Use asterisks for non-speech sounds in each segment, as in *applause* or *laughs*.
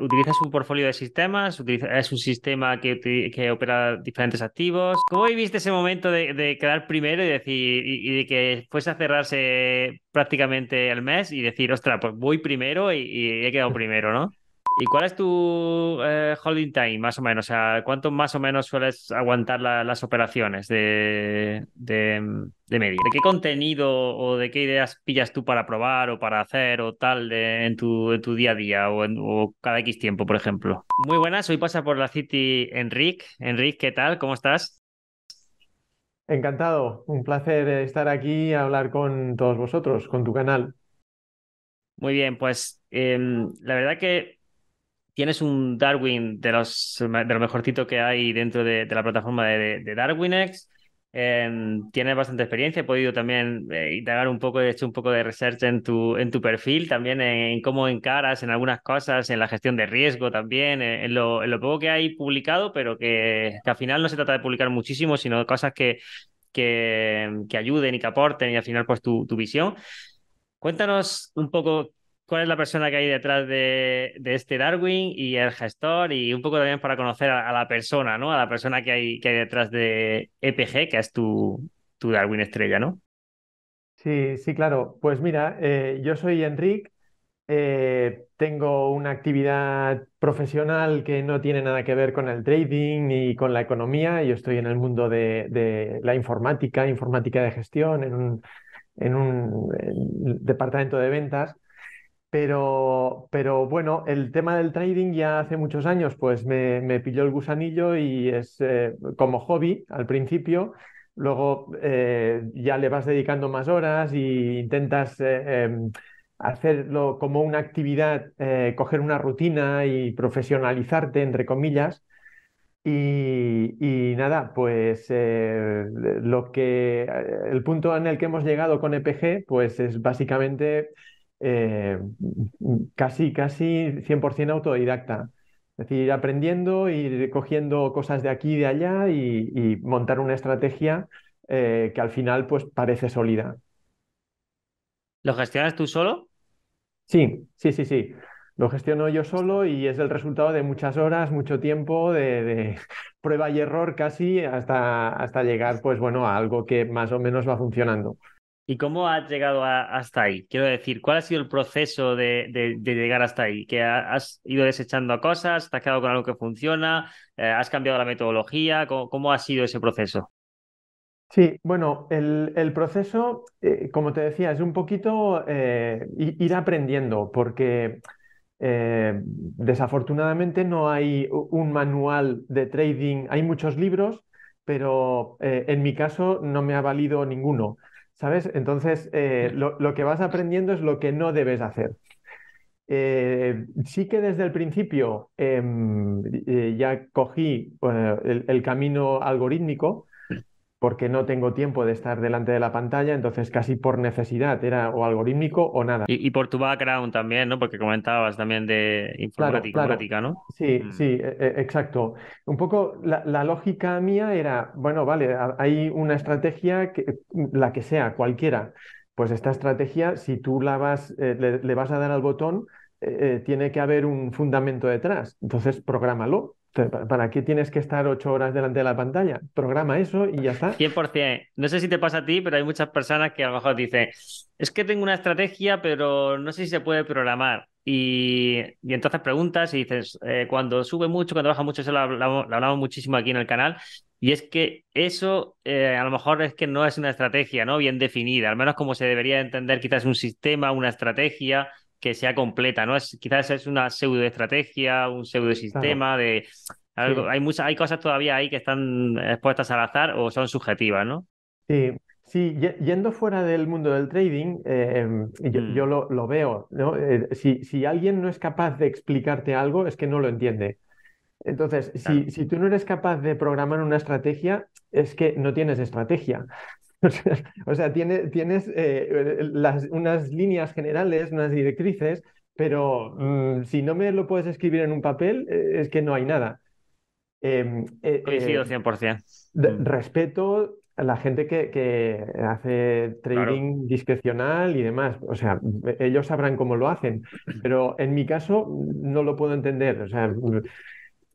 ¿Utilizas un portfolio de sistemas? ¿Es un sistema que, que opera diferentes activos? ¿Cómo viviste ese momento de, quedar primero y decir y, de que fuese a cerrarse prácticamente el mes y decir, ostras, pues voy primero y he quedado primero, ¿no? ¿Y cuál es tu eh, holding time, más o menos? O sea, ¿cuánto más o menos sueles aguantar las operaciones de, de, de media? ¿De qué contenido o de qué ideas pillas tú para probar o para hacer o tal en, tu, en tu día a día o, o, cada X tiempo, por ejemplo? Muy buenas, hoy pasa por la City Enric. Enric, ¿qué tal? ¿Cómo estás? Encantado, un placer estar aquí y hablar con todos vosotros, con tu canal. Muy bien, pues em, la verdad que tienes un Darwin de los, de lo mejorcito que hay dentro de, la plataforma de, de DarwinX. Em, tienes bastante experiencia, he podido también eh, indagar un poco, he hecho un poco de research en tu, en tu perfil, también en, cómo encaras en algunas cosas, en la gestión de riesgo también, en, lo, en lo, poco que hay publicado, pero que, que, al final no se trata de publicar muchísimo, sino cosas que, que, que ayuden y que aporten y al final pues tu, tu visión. Cuéntanos un poco cuál es la persona que hay detrás de, este Darwin y el gestor y un poco también para conocer a, la persona, ¿no? A la persona que hay, que hay detrás de EPG, que es tu, tu Darwin estrella, ¿no? Sí, sí, claro. Pues mira, eh, yo soy Enric, eh, tengo una actividad profesional que no tiene nada que ver con el trading ni con la economía. Yo estoy en el mundo de, la informática, informática de gestión, en un, en un departamento de ventas. Pero, pero bueno, el tema del trading ya hace muchos años pues me, me pilló el gusanillo y es eh, como hobby al principio, luego eh, ya le vas dedicando más horas y intentas eh, em, hacerlo como una actividad, coger una rutina y profesionalizarte, entre comillas. Y, y nada, pues lo que el punto en el que hemos llegado con EPG, pues es básicamente eh, casi, casi 100% autodidacta. Es decir, ir aprendiendo, ir cogiendo cosas de aquí y de allá y, montar una estrategia eh, que al final pues parece sólida. ¿Lo gestionas tú solo? Sí, sí, sí, sí. Lo gestiono yo solo y es el resultado de muchas horas, mucho tiempo, de, de *laughs* prueba y error casi hasta, hasta llegar pues bueno a algo que más o menos va funcionando. ¿Y cómo has llegado hasta ahí? Quiero decir, ¿cuál ha sido el proceso de, llegar hasta ahí? ¿Que has ido desechando cosas? ¿Te has quedado con algo que funciona? Eh, ¿Has cambiado la metodología? ¿Cómo, ha sido ese proceso? Sí, bueno, el, proceso, eh, como te decía, es un poquito eh, ir aprendiendo, porque desafortunadamente no hay un manual de trading, hay muchos libros, pero en mi caso no me ha valido ninguno. ¿Sabes? Entonces, eh, lo, que vas aprendiendo es lo que no debes hacer. Eh, sí que desde el principio em, eh, ya cogí el, camino algorítmico porque no tengo tiempo de estar delante de la pantalla, entonces casi por necesidad era o algorítmico o nada. Y, por tu background también, ¿no? Porque comentabas también de informática, ¿no? Sí, mm. sí, e, e, exacto. Un poco la, lógica mía era, bueno, vale, hay una estrategia, que, la que sea, cualquiera. Pues esta estrategia, si tú la vas, eh, le, vas a dar al botón, eh, eh, tiene que haber un fundamento detrás. Entonces, prográmalo. ¿Para qué tienes que estar ocho horas delante de la pantalla? Programa eso y ya está. 100%. No sé si te pasa a ti, pero hay muchas personas que a lo mejor dicen, es que tengo una estrategia, pero no sé si se puede programar. Y, entonces preguntas y dices, eh, cuando sube mucho, cuando baja mucho, eso lo hablamos, muchísimo aquí en el canal. Y es que eso eh, a lo mejor es que no es una estrategia ¿no? bien definida, al menos como se debería entender quizás un sistema, una estrategia que sea completa, ¿no? Es, quizás es una pseudoestrategia, un pseudosistema de algo. Hay muchas, hay cosas todavía ahí que están expuestas al azar o son subjetivas, ¿no? Sí, sí, yendo fuera del mundo del trading, eh, yo, mm. lo, veo, ¿no? Eh, si, si, alguien no es capaz de explicarte algo, es que no lo entiende. Entonces, si, si, tú no eres capaz de programar una estrategia, es que no tienes estrategia. *laughs* O sea, tienes eh, las, unas líneas generales, unas directrices, pero mm, si no me lo puedes escribir en un papel, es que no hay nada. Eh, Coincido 100%. Mm. Respeto la gente que, que hace trading discrecional y demás. O sea, ellos sabrán cómo lo hacen, pero en mi caso no lo puedo entender. O sea,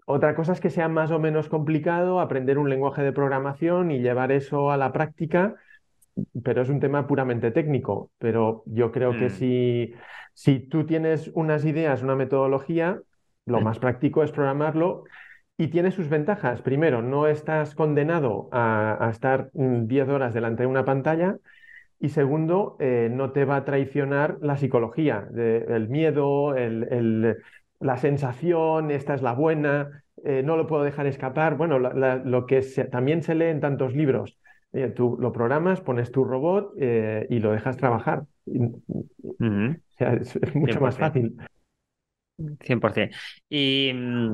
otra cosa es que sea más o menos complicado aprender un lenguaje de programación y llevar eso a la práctica, pero es un tema puramente técnico. Pero yo creo que Mm, si, si tú tienes unas ideas, una metodología, lo más práctico es programarlo y tiene sus ventajas. Primero, no estás condenado a, a estar mm, 10 horas delante de una pantalla. Y segundo, eh, no te va a traicionar la psicología, de- el miedo, el- el- la sensación, esta es la buena, eh, no lo puedo dejar escapar. Bueno, la- la- lo que se- también se lee en tantos libros. Eh, tú lo programas, pones tu robot eh, y lo dejas trabajar. Ujú, o sea, es, es mucho más 100%. fácil. 100%. Y, mm,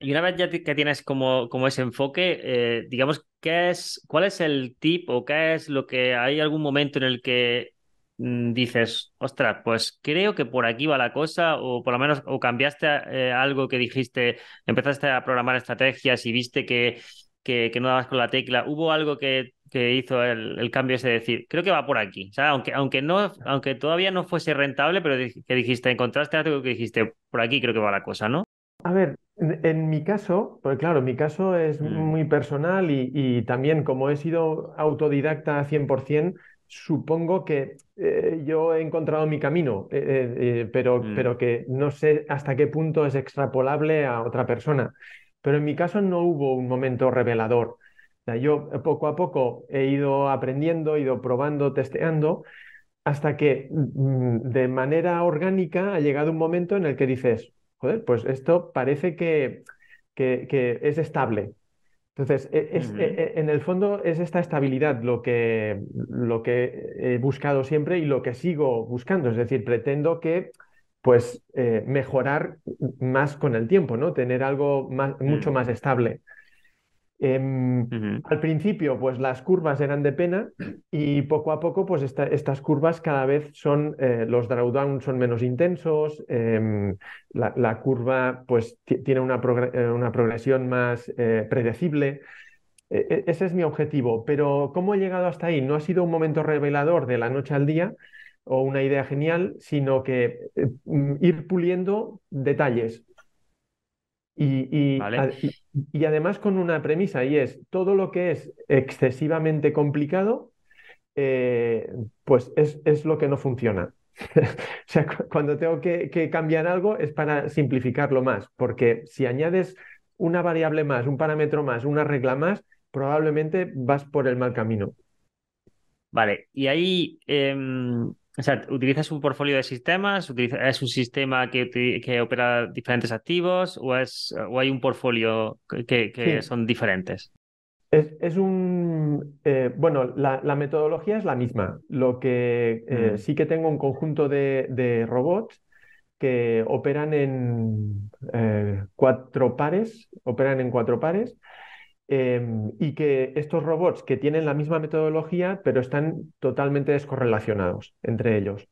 y una vez ya que tienes como, como ese enfoque, eh, digamos, ¿qué es, cuál es el tip o qué es lo que hay algún momento en el que mm, dices, ostras, pues creo que por aquí va la cosa, o por lo menos, o cambiaste eh, algo que dijiste, empezaste a programar estrategias y viste que, que, que no dabas con la tecla, hubo algo que, que hizo el, el cambio ese de decir, creo que va por aquí, o sea, aunque, aunque no, aunque todavía no fuese rentable, pero que dijiste, encontraste algo que dijiste, por aquí creo que va la cosa, ¿no? A ver, en, en mi caso, pues claro, mi caso es Mm, muy personal y, y también como he sido autodidacta 100%, supongo que eh, yo he encontrado mi camino, eh, eh, pero, mm, pero que no sé hasta qué punto es extrapolable a otra persona. Pero en mi caso no hubo un momento revelador. O sea, yo poco a poco he ido aprendiendo, he ido probando, testeando, hasta que mm, de manera orgánica ha llegado un momento en el que dices, joder, pues esto parece que, que- que es estable. Entonces, e- es, e- e- en el fondo es esta estabilidad lo que, lo que he buscado siempre y lo que sigo buscando. Es decir, pretendo que, pues, eh, mejorar más con el tiempo, ¿no? Tener algo más, mucho mm, más estable. Em, al principio, pues las curvas eran de pena y poco a poco, pues esta- estas curvas cada vez son, eh, los drawdown son menos intensos, em, la, la curva pues ti- tiene una, progre- eh, una progresión más eh, predecible. E- e- ese es mi objetivo, pero ¿cómo he llegado hasta ahí? No ha sido un momento revelador de la noche al día o una idea genial, sino que mm, ir puliendo detalles. Y, y, ¿vale? a- y- además con una premisa, y es todo lo que es excesivamente complicado, eh, pues es, es lo que no funciona. *laughs* O sea, cu- cuando tengo que, que cambiar algo es para simplificarlo más, porque si añades una variable más, un parámetro más, una regla más, probablemente vas por el mal camino. Vale, y ahí, em, o sea, ¿utilizas un portfolio de sistemas? ¿Utiliza- ¿Es un sistema que, que opera diferentes activos o, es, o hay un portfolio que, que- que Sí, son diferentes? Es, es un, eh, bueno, la, la metodología es la misma. Lo que eh, Mm, sí que tengo un conjunto de, de robots que operan en eh, cuatro pares, operan en cuatro pares, eh, y que estos robots que tienen la misma metodología, pero están totalmente descorrelacionados entre ellos.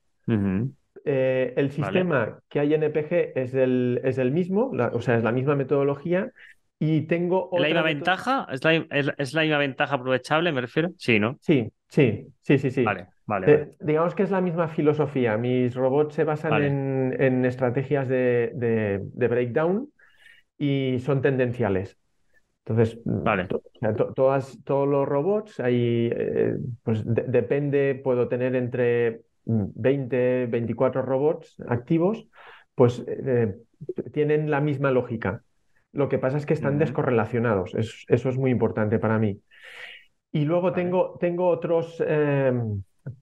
Eh, el Vale. sistema que hay en EPG es el, es el mismo, la- o sea, es la misma metodología, y tengo ¿Es la otra misma ventaja? ¿Es la, es, es la misma ventaja aprovechable, me refiero? Sí, ¿no? Sí, sí, sí, sí, sí. Vale, vale, vale. Eh, digamos que es la misma filosofía. Mis robots se basan Vale, en, en estrategias de, de- de breakdown y son tendenciales. Entonces, mm, vale. to- o sea, to- todas, todos los robots, ahí, eh, pues de- depende, puedo tener entre mm, 20, 24 robots activos, pues eh, tienen la misma lógica. Lo que pasa es que están descorrelacionados. Es- eso es muy importante para mí. Y luego Vale. tengo, tengo otros eh,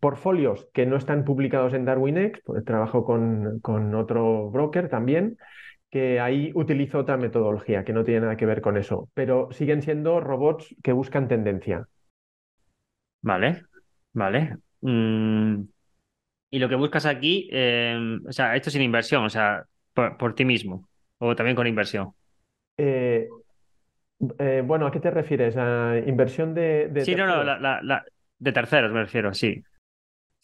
portfolios que no están publicados en DarwinX, trabajo con, con otro broker también, que ahí utilizo otra metodología que no tiene nada que ver con eso, pero siguen siendo robots que buscan tendencia. Vale, vale. Mm, y lo que buscas aquí, em, o sea, esto sin inversión, o sea, por, por ti mismo, o también con inversión. Eh, eh, bueno, ¿a qué te refieres? ¿A inversión de, de Sí, no, no, terceros? la, la, la- de terceros me refiero, sí.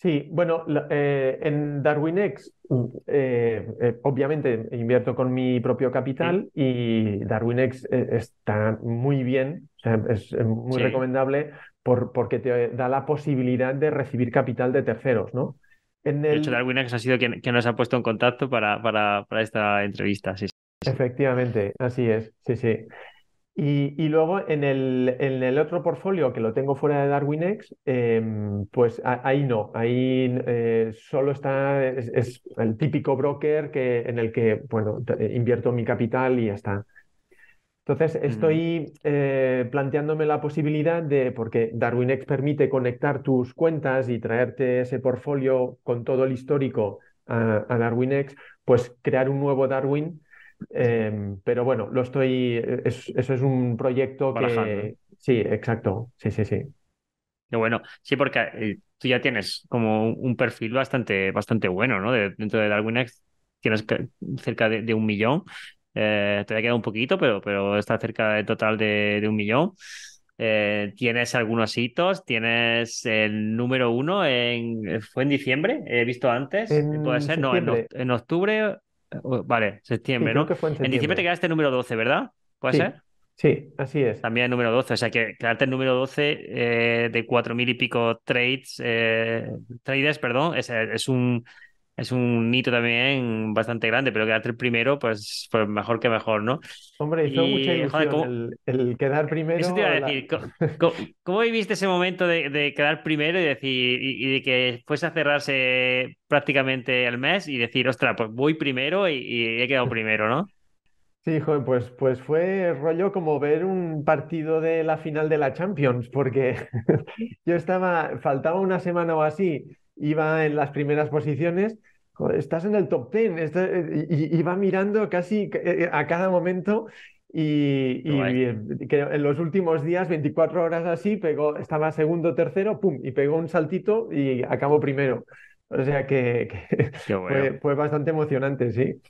Sí, bueno, eh, en DarwinX, mm, eh, eh, obviamente invierto con mi propio capital y DarwinX está muy bien, o sea, es muy recomendable por, porque te da la posibilidad de recibir capital de terceros, ¿no? De hecho, DarwinX ha sido quien, nos ha puesto en contacto para, para, para esta entrevista, sí. Efectivamente, así es, sí, sí. Y, luego en el, en el, otro portfolio que lo tengo fuera de DarwinX, em, pues ahí no, ahí eh, solo está, es, el típico broker que, en el que, bueno, invierto mi capital y ya está. Entonces estoy eh, planteándome la posibilidad de, porque DarwinX permite conectar tus cuentas y traerte ese portfolio con todo el histórico a, a DarwinX, pues crear un nuevo Darwin Em, pero bueno, lo estoy. eso es un proyecto que. Sí, exacto. Sí, sí, sí. Qué bueno. Sí, porque eh, tú ya tienes como un perfil bastante, bastro bueno, ¿no? dentro de DarwinX tienes cerca de, un millón. Eh, te ha quedado un poquito, pero, pero está cerca del total de, un millón. Eh, tienes algunos hitos, tienes el número uno en. ¿Fue en diciembre? He visto antes. Puede ser, no, en octubre Vale, septiembre, ¿no? en, diciembre te quedaste número 12, ¿verdad? ¿Puede ser? Sí, así es. También el número 12, o sea que quedarte el número 12 eh, de cuatro mil y pico trades, eh, traders, perdón, es, es, un, es un hito también bastante grande, pero quedarte el primero, pues, pues mejor que mejor, ¿no? Hombre, hizo mucha ilusión el, quedar primero. Eso te iba a decir, ¿cómo, viviste ese momento de, quedar primero y decir y, de que fuese a cerrarse prácticamente el mes y decir, ostras, pues voy primero y, he quedado *laughs* primero, ¿no? Sí, joder, pues, pues fue rollo como ver un partido de la final de la Champions, porque *laughs* yo estaba, faltaba una semana o así, iba en las primeras posiciones estás en el top 10 y, va mirando casi eh, eh, a cada momento y, en los últimos días, 24 horas así, pegó, estaba segundo, tercero, pum, y pegó un saltito y acabó primero. O sea que, *laughs* fue, bastante emocionante, sí.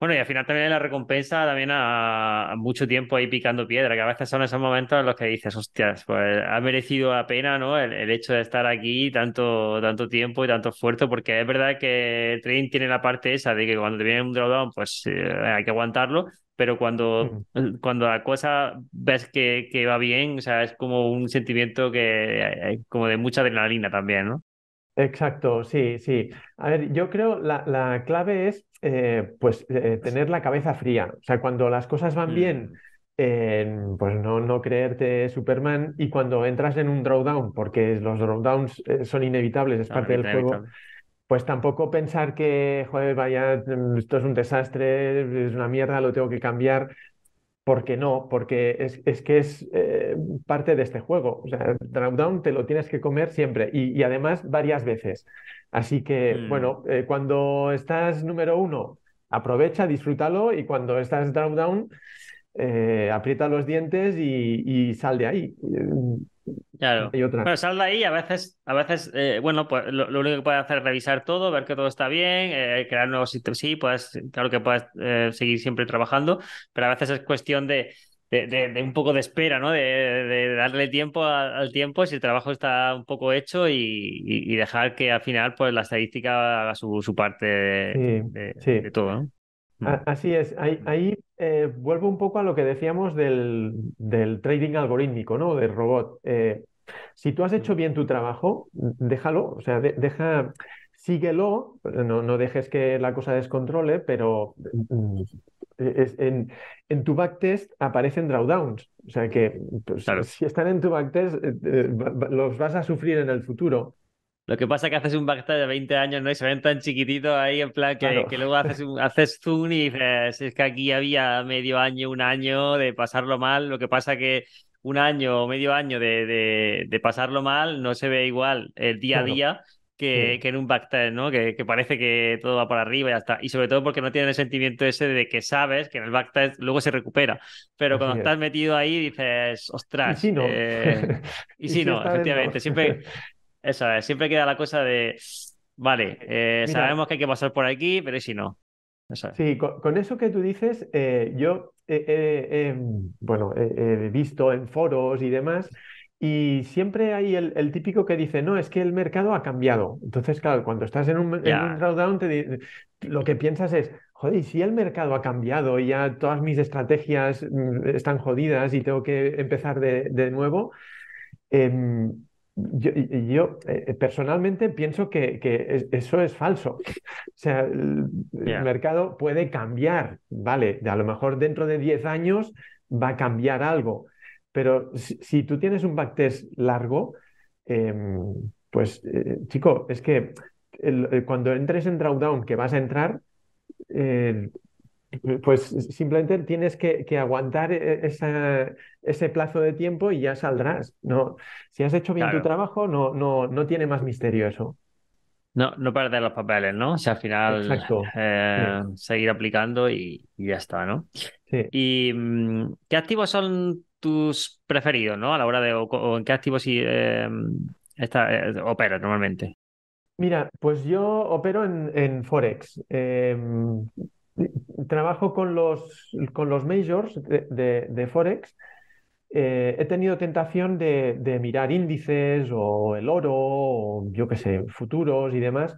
Bueno, y al final también la recompensa también a, mucho tiempo ahí picando piedra, que a veces son esos momentos en los que dices, hostias, pues ha merecido la pena, ¿no? El, hecho de estar aquí tanto, tanto tiempo y tanto esfuerzo, porque es verdad que el trading tiene la parte esa de que cuando te viene un drawdown, pues eh, hay que aguantarlo, pero cuando, cuando la cosa ves que, que, va bien, o sea, es como un sentimiento que hay como de mucha adrenalina también, ¿no? Exacto, sí, sí. A ver, yo creo la, la clave es eh, pues eh, tener la cabeza fría. O sea, cuando las cosas van bien, mm. pues no, no creerte Superman y cuando entras en un drawdown, porque los drawdowns eh, son inevitables, es parte del juego, pues tampoco pensar que, joder, vaya, mm, esto es un desastre, es una mierda, lo tengo que cambiar. Porque no, porque es, es que es parte de este juego. O sea, drawdown te lo tienes que comer siempre y, y además varias veces. Así que, mm. bueno, eh, cuando estás número uno, aprovecha, disfrútalo y cuando estás down, down, eh, aprieta los dientes y, sal de ahí. Claro. Pero sal de ahí, a veces, a veces eh, bueno, pues lo, único que puedes hacer es revisar todo, ver que todo está bien, crear nuevos sitios. Sí, puedes, claro que puedes seguir siempre trabajando, pero a veces es cuestión de de, un poco de espera, ¿no? De, darle tiempo al tiempo si el trabajo está un poco hecho y, dejar que al final pues la estadística haga su, parte de, todo, ¿no? Mm. Así es, ahí, eh, vuelvo un poco a lo que decíamos del, trading algorítmico, ¿no? Del robot. Eh, si tú has hecho bien tu trabajo, déjalo, o sea, deja, síguelo, no, no dejes que la cosa descontrole, pero mm, en, en tu backtest aparecen drawdowns. O sea que pues, si están en tu backtest, eh, eh, los vas a sufrir en el futuro. Lo que pasa es que haces un backtest de 20 años, ¿no? Y se ven tan chiquititos ahí, en plan que, que luego haces, un, haces zoom y dices, es que aquí había medio año, un año de pasarlo mal. Lo que pasa que un año o medio año de, de, pasarlo mal no se ve igual el día a día que, en un backtest, ¿no? Que, parece que todo va por arriba y ya está. Y sobre todo porque no tiene el sentimiento ese de que sabes que en el backtest luego se recupera. Pero cuando estás metido ahí dices, ostras. Y si no. Eh, y, si, *laughs* no, efectivamente. Siempre, *laughs* eso siempre queda la cosa de, vale, eh, sabemos que hay que pasar por aquí, pero ¿y si no? Sí, con, eso que tú dices, eh, yo bueno, he visto en foros y demás Y siempre hay el, típico que dice, no, es que el mercado ha cambiado. Entonces, claro, cuando estás en un, drawdown, lo que piensas es, joder, si el mercado ha cambiado y ya todas mis estrategias mm, están jodidas y tengo que empezar de, nuevo, em, yo, eh, personalmente pienso que, eso es falso. *laughs* O sea, el, mercado puede cambiar, ¿vale? A lo mejor dentro de 10 años va a cambiar algo, pero si, tú tienes un backtest largo, em, pues eh, chico, es que eh, cuando entres en drawdown, que vas a entrar, pues simplemente tienes que, aguantar e, ese plazo de tiempo y ya saldrás. No, si has hecho bien tu trabajo, no, no, no tiene más misterio eso. No, no perder los papeles, ¿no? O sea, al final eh, seguir aplicando y, ya está, ¿no? Sí. ¿Y mm, qué activos son tus preferidos, ¿no? A la hora de, o, en qué activos eh, eh, operas normalmente. Mira, pues yo opero en, Forex. Em, trabajo con los, con los majors de, Forex. Eh, he tenido tentación de, mirar índices o el oro o yo qué sé, futuros y demás,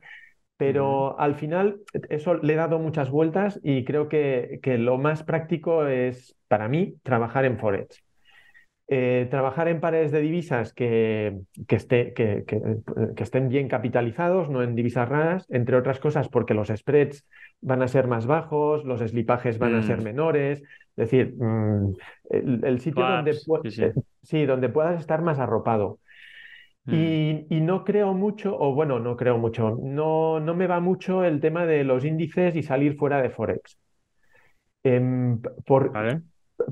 pero al final eso le he dado muchas vueltas y creo que, que lo más práctico es para mí trabajar en Forex. Eh, trabajar en pares de divisas que, esté, que, estén bien capitalizados, no en divisas raras, entre otras cosas porque los spreads van a ser más bajos, los slipajes van a ser mm. menores, es decir, mm, el, sitio donde, sí, donde puedas estar más arropado. Mm. Y, no creo mucho, o bueno, no creo mucho, no, no me va mucho el tema de los índices y salir fuera de Forex. Em, por,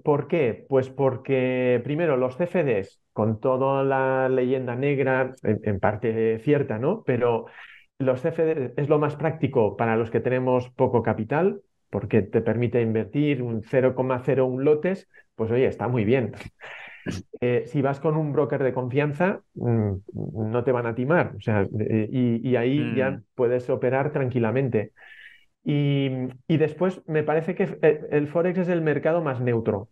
¿Por qué? Pues porque, primero, los CFDs, con toda la leyenda negra, en, parte cierta, ¿no? Pero los CFDs es lo más práctico para los que tenemos poco capital, porque te permite invertir un 0,01 lotes, pues oye, está muy bien. *laughs* Eh, si vas con un broker de confianza, mm, no te van a timar, o sea, y, ahí ya mm. puedes operar tranquilamente. Y, después me parece que eh, el Forex es el mercado más neutro,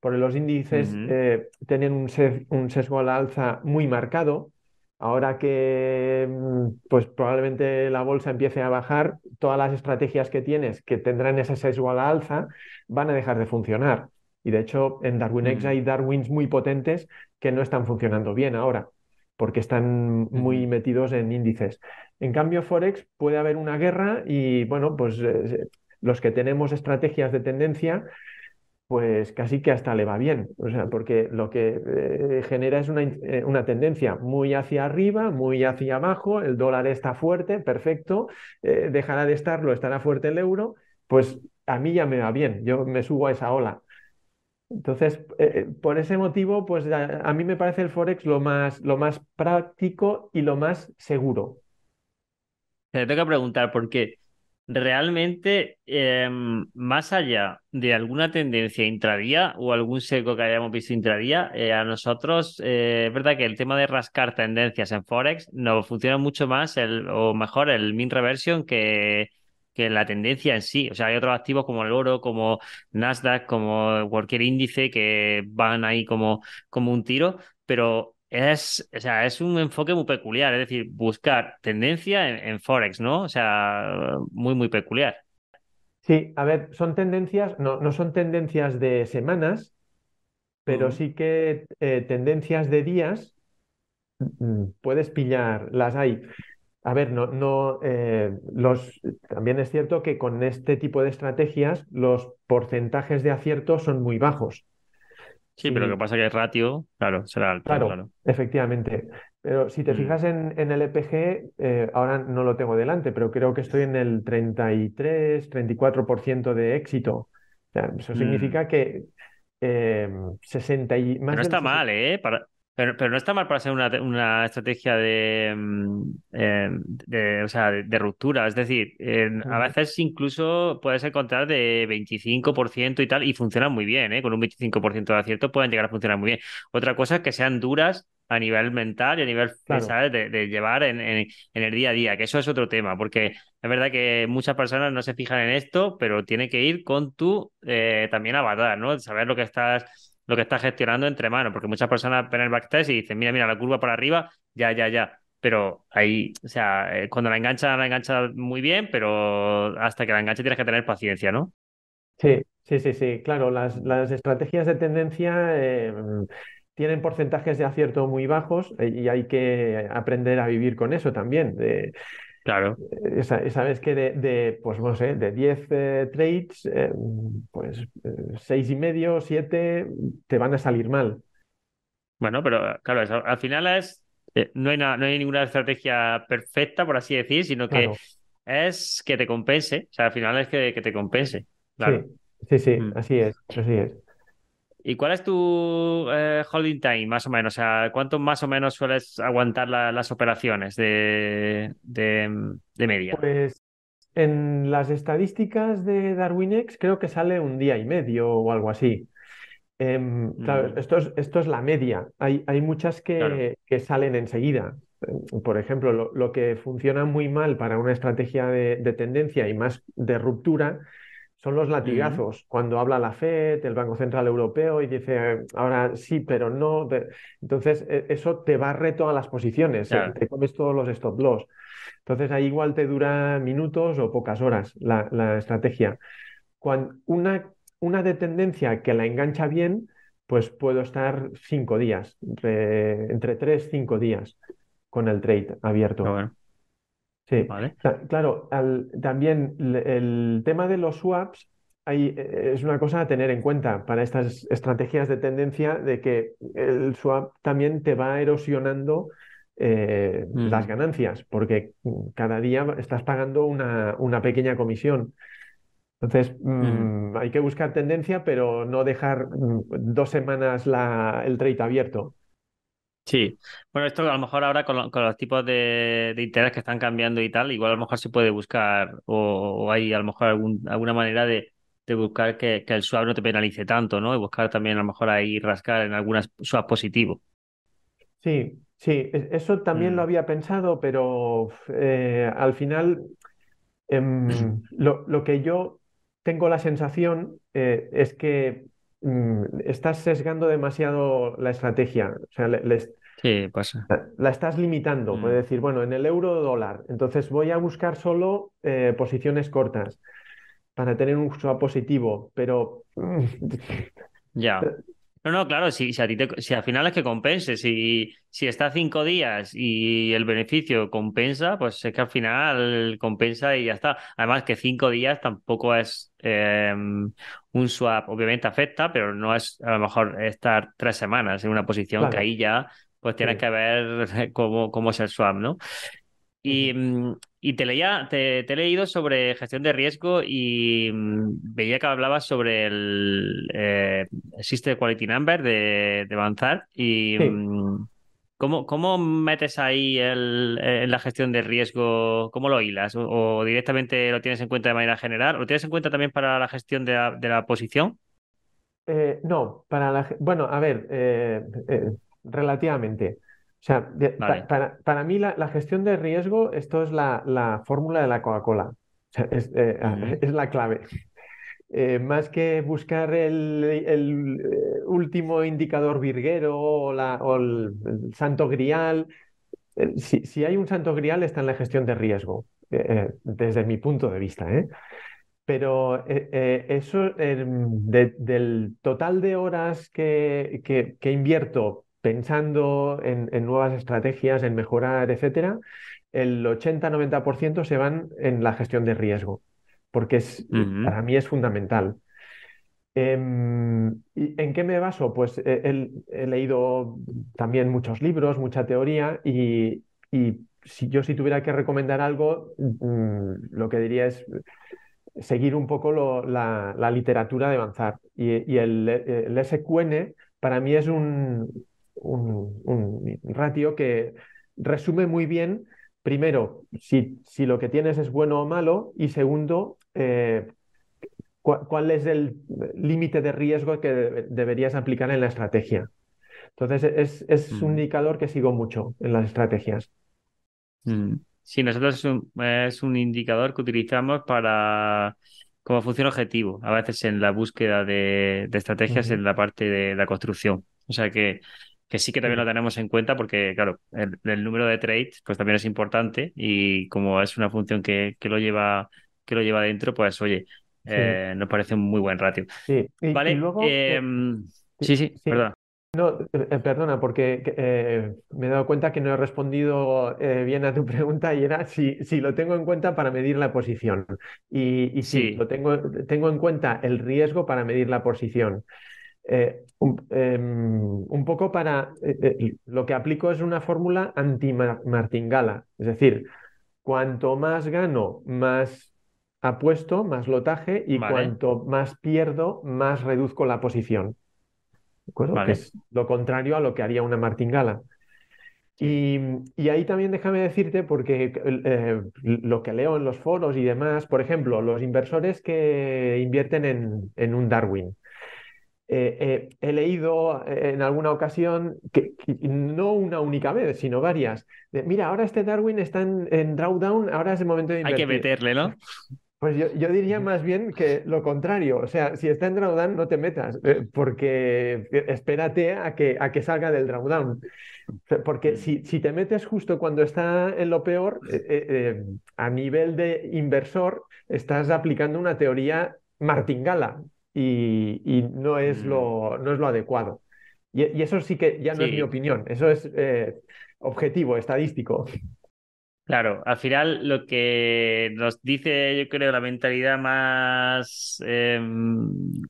porque los índices eh, tienen un, sesgo a la alza muy marcado. Ahora que mm, pues probablemente la bolsa empiece a bajar, todas las estrategias que tienes que tendrán ese sesgo a la alza van a dejar de funcionar. Y de hecho, en DarwinX hay Darwins muy potentes que no están funcionando bien ahora, porque están muy metidos en índices. En cambio, Forex puede haber una guerra y, bueno, pues eh, los que tenemos estrategias de tendencia, pues casi que hasta le va bien. O sea, porque lo que eh, genera es una, eh, una, tendencia muy hacia arriba, muy hacia abajo, el dólar está fuerte, perfecto, dejará de estarlo, estará fuerte el euro, pues a mí ya me va bien, yo me subo a esa ola. Entonces, por ese motivo, pues a, a, mí me parece el Forex lo más, lo más práctico y lo más seguro. Te tengo que preguntar porque realmente, em, más allá de alguna tendencia intradía o algún seco que hayamos visto intradía, eh, a nosotros eh, es verdad que el tema de rascar tendencias en Forex nos funciona mucho más el, o mejor el mean reversion que, que la tendencia en sí. O sea, hay otros activos como el oro, como Nasdaq, como cualquier índice que van ahí como, como un tiro, pero es, o sea, es un enfoque muy peculiar, es decir, buscar tendencia en, Forex, ¿no? O sea, muy, muy peculiar. Sí, a ver, son tendencias, no, no son tendencias de semanas, pero sí que eh, tendencias de días mm, puedes pillar, las hay. A ver, no, no, eh, los, también es cierto que con este tipo de estrategias los porcentajes de acierto son muy bajos. Sí, pero lo que pasa es que el ratio, claro, será alto. Claro, efectivamente. Pero si te mm. fijas en, el EPG, eh, ahora no lo tengo delante, pero creo que estoy en el 33, 34% de éxito. O sea, eso mm. significa que eh, 60 y más. no está mal, ¿eh? Para, pero, pero, no está mal para ser una, una estrategia de, mm, eh, de, o sea, de, ruptura. Es decir, a veces incluso puedes encontrar de 25% y tal, y funcionan muy bien, ¿eh? Con un 25% de acierto pueden llegar a funcionar muy bien. Otra cosa es que sean duras a nivel mental y a nivel, ¿sabes? De, llevar en, en, el día a día, que eso es otro tema, porque es verdad que muchas personas no se fijan en esto, pero tiene que ir con tu eh, también avatar, ¿no? Saber lo que estás lo que estás gestionando entre manos, porque muchas personas ven el backtest y dicen, mira, mira, la curva por arriba, ya, ya, ya. Pero ahí, o sea, eh, cuando la engancha, la engancha muy bien, pero hasta que la enganche tienes que tener paciencia, ¿no? Sí, sí, sí, sí. Claro, las, las estrategias de tendencia eh, tienen porcentajes de acierto muy bajos eh, y hay que aprender a vivir con eso también. Claro. eh, sa- sabes que de, de, pues no sé, de 10 eh, trades, eh, pues eh, seis y medio, 7 te van a salir mal. Bueno, pero claro, eso, al final es, eh, no hay no hay ninguna estrategia perfecta, por así decir, sino que Claro, es que te compense. O sea, al final es que, que te compense. Claro. sí, sí, sí, Mm. así es, así es. ¿Y cuál es tu eh, holding time, más o menos? O sea, ¿cuánto más o menos sueles aguantar la- las operaciones de, de, de media? Pues en las estadísticas de DarwinX creo que sale un día y medio o algo así. Em, claro, Mm, esto es, esto es la media. Hay, hay muchas claro. que, que salen enseguida. Por ejemplo, lo, lo que funciona muy mal para una estrategia de, de tendencia y más de ruptura son los latigazos. Cuando habla la Fed, el Banco Central Europeo, y dice, ahora sí, pero no. Entonces, e- eso te barre todas las posiciones, eh, te comes todos los stop loss. Entonces, ahí igual te dura minutos o pocas horas la, la estrategia. Cuando una, una de tendencia que la engancha bien, pues puedo estar cinco días, entre, entre tres, cinco días con el trade abierto. bueno, Sí, vale. Claro, al- también el tema de los swaps hay- eh, es una cosa a tener en cuenta para estas estrategias de tendencia de que el swap también te va erosionando eh, las ganancias, porque mm, cada día estás pagando una, una pequeña comisión. Entonces, mm. hay que buscar tendencia, pero no dejar mm, dos semanas la- el trade abierto. Sí, bueno, esto a lo mejor ahora con, lo- con los tipos de, de interés que están cambiando y tal, igual a lo mejor se puede buscar o, o hay a lo mejor algún, alguna manera de, de buscar que, que el swap no te penalice tanto, ¿no? Y buscar también a lo mejor ahí rascar en algunas swap positivo. Sí, sí, es- eso también lo Mm, había pensado, pero eh, al final em, *laughs* lo, lo que yo tengo la sensación eh, es que estás sesgando demasiado la estrategia, o sea, le- les- Sí, pues. la, la estás limitando. Puedes mm, decir, bueno, en el euro dólar, entonces voy a buscar solo eh, posiciones cortas para tener un swap positivo, pero mm, ya. *laughs* No, no, claro, si, si, a ti te- si al final es que compense, si, si está cinco días y el beneficio compensa, pues es que al final compensa y ya está. Además que cinco días tampoco es eh, un swap, obviamente afecta, pero no es a lo mejor estar tres semanas en una posición que claro, ahí ya pues tienes sí. que ver *laughs* cómo, cómo es el swap, ¿no? Y, mm, y te leía, te, te he leído sobre gestión de riesgo y mm, veía que hablabas sobre el eh, System Quality Number de, de Avanzar y Sí. mm, ¿cómo, cómo metes ahí el, en la gestión de riesgo? ¿Cómo lo hilas? ¿O, o directamente lo tienes en cuenta de manera general? ¿Lo tienes en cuenta también para la gestión de la, de la posición? Eh, no, para la, bueno, a ver, eh, eh, relativamente. O sea, de- pa- Vale. para, para mí la, la gestión de riesgo, esto es la, la fórmula de la Coca-Cola. O sea, es, eh, *laughs* es la clave. *laughs* Eh, más que buscar el, el, eh, último indicador virguero o, la- o el, el santo grial, eh, si, si hay un santo grial está en la gestión de riesgo, desde mi punto de vista, ¿eh? Pero eso, de- del total de horas que, que- que invierto pensando en, en nuevas estrategias, en mejorar, etcétera, el 80-90% se van en la gestión de riesgo, porque es, para mí es fundamental. ¿y ¿en qué me baso? Pues eh, he leído también muchos libros, mucha teoría y, y si yo si tuviera que recomendar algo, mm, lo que diría es seguir un poco lo- la, la literatura de avanzar. Y, y el, el SQN para mí es un, un, un ratio que resume muy bien, primero, si, si lo que tienes es bueno o malo, y segundo, eh, cuál es el límite de riesgo que debe- deberías aplicar en la estrategia. Entonces, es, es un mm. indicador que sigo mucho en las estrategias. Mm. Sí, nosotros es un, es un indicador que utilizamos para como función objetivo, a veces en la búsqueda de, estrategias en la parte de la construcción. O sea que, que sí que también lo tenemos en cuenta porque, claro, el, número de trades pues también es importante y como es una función que, que lo lleva que lo lleva dentro, pues oye, eh, nos parece un muy buen ratio. Sí, y, luego... Eh, em, sí, sí, perdona. No, eh, perdona, porque me he dado cuenta que no he respondido bien a tu *laughs* pregunta y era si, si, lo tengo en cuenta para medir la posición. Y, sí, lo tengo, tengo en cuenta el riesgo para medir la posición. Un, em, poco para lo que aplico es una fórmula anti-martingala, es decir, cuanto más gano, más apuesto, más lotaje y cuanto más pierdo, más reduzco la posición. ¿De acuerdo? Que es lo contrario a lo que haría una martingala. Y, ahí también déjame decirte, porque eh, lo que leo en los foros y demás, por ejemplo, los inversores que invierten en, un Darwin. Eh, eh, he leído en alguna ocasión, que, no una única vez, sino varias, mira, ahora este Darwin está en, en, drawdown, ahora es el momento de invertir. Hay que meterle, ¿no? Pues yo, diría más bien que lo contrario, o sea, si está en drawdown no te metas, eh, porque espérate a que, a que salga del drawdown. Porque si, si te metes justo cuando está en lo peor, eh, eh, a nivel de inversor, estás aplicando una teoría martingala y, no, es lo, mm. no es lo adecuado. Y, eso sí que ya no es mi opinión, eso es objetivo, estadístico. Claro, al final lo que nos dice, yo creo, la mentalidad más em,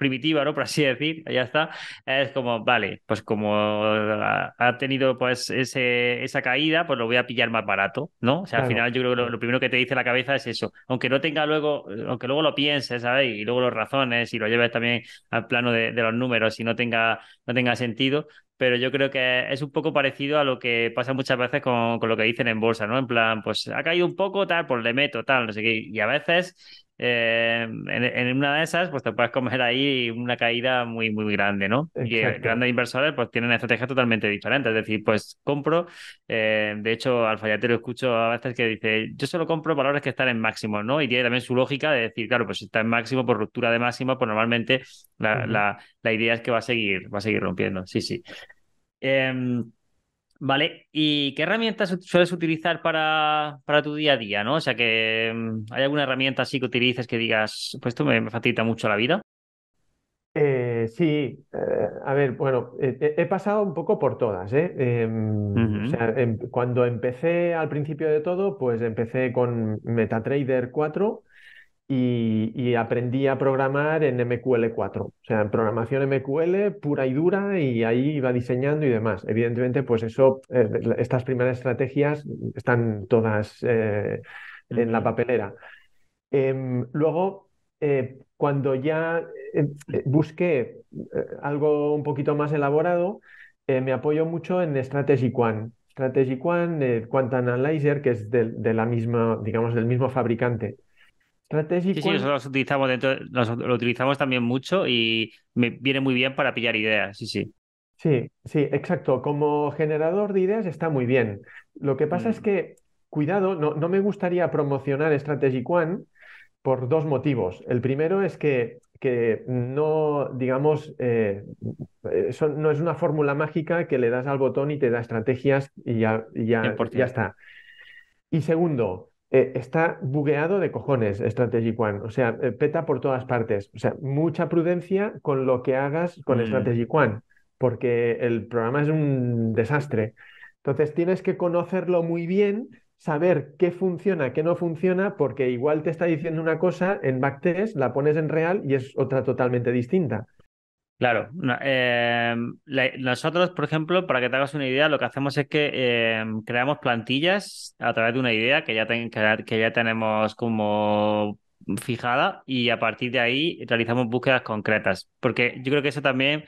primitiva, ¿no? Por así decir, ya está, es como, vale, pues como ha tenido pues ese, esa caída, pues lo voy a pillar más barato, ¿no? O sea, al final yo creo que lo, primero que te dice la cabeza es eso, aunque no tenga luego, aunque luego lo pienses, ¿sabes? Y luego los razones y lo lleves también al plano de, de los números y no tenga, no tenga sentido, pero yo creo que es un poco parecido a lo que pasa muchas veces con, con, lo que dicen en bolsa, ¿no? En plan, pues ha caído un poco, tal, pues le meto, tal, no sé qué. Y a veces eh, en, una de esas, pues te puedes comer ahí una caída muy, muy grande, ¿no? Y eh, grandes inversores, pues tienen estrategias totalmente diferentes. Es decir, pues compro, eh, de hecho, al fallatero escucho a veces que dice, yo solo compro valores que están en máximo, ¿no? Y tiene también su lógica de decir, claro, pues si está en máximo por ruptura de máximo, pues normalmente la, la, la idea es que va a seguir, va a seguir rompiendo. Sí, sí. Em, Vale, ¿y qué herramientas sueles utilizar para, para, tu día a día, no? O sea, que mm, hay alguna herramienta así que utilices que digas, pues esto me, facilita mucho la vida. Eh, sí, eh, a ver, bueno, he pasado un poco por todas, ¿eh? Em, o sea, em, cuando empecé al principio de todo, pues empecé con MetaTrader 4 y, aprendí a programar en MQL4, o sea, en programación MQL pura y dura y ahí iba diseñando y demás. Evidentemente, pues eso, eh, estas primeras estrategias están todas eh, en la papelera. Em, luego, eh, cuando ya busqué algo un poquito más elaborado, me apoyo mucho en Strategy One. Strategy One, Quant Analyzer, que es de la misma, digamos, del mismo fabricante. Sí, sí, nosotros utilizamos dentro, lo utilizamos también mucho y me viene muy bien para pillar ideas, sí, sí. Sí, sí, exacto. Como generador de ideas está muy bien. Lo que pasa es mm. que, cuidado, no, no, me gustaría promocionar Strategic One por dos motivos. El primero es que, que no, digamos, eh, eso no es una fórmula mágica que le das al botón y te da estrategias y ya, ya, ya está. Y segundo, eh, está bugueado de cojones Strategic One, o sea, eh, peta por todas partes. O sea, mucha prudencia con lo que hagas con mm. Strategic One, porque el programa es un desastre. Entonces tienes que conocerlo muy bien, saber qué funciona, qué no funciona, porque igual te está diciendo una cosa en backtest, la pones en real y es otra totalmente distinta. Claro, eh, nosotros, por ejemplo, para que te hagas una idea, lo que hacemos es que eh, creamos plantillas a través de una idea que ya, que, ya tenemos como fijada y a partir de ahí realizamos búsquedas concretas, porque yo creo que eso también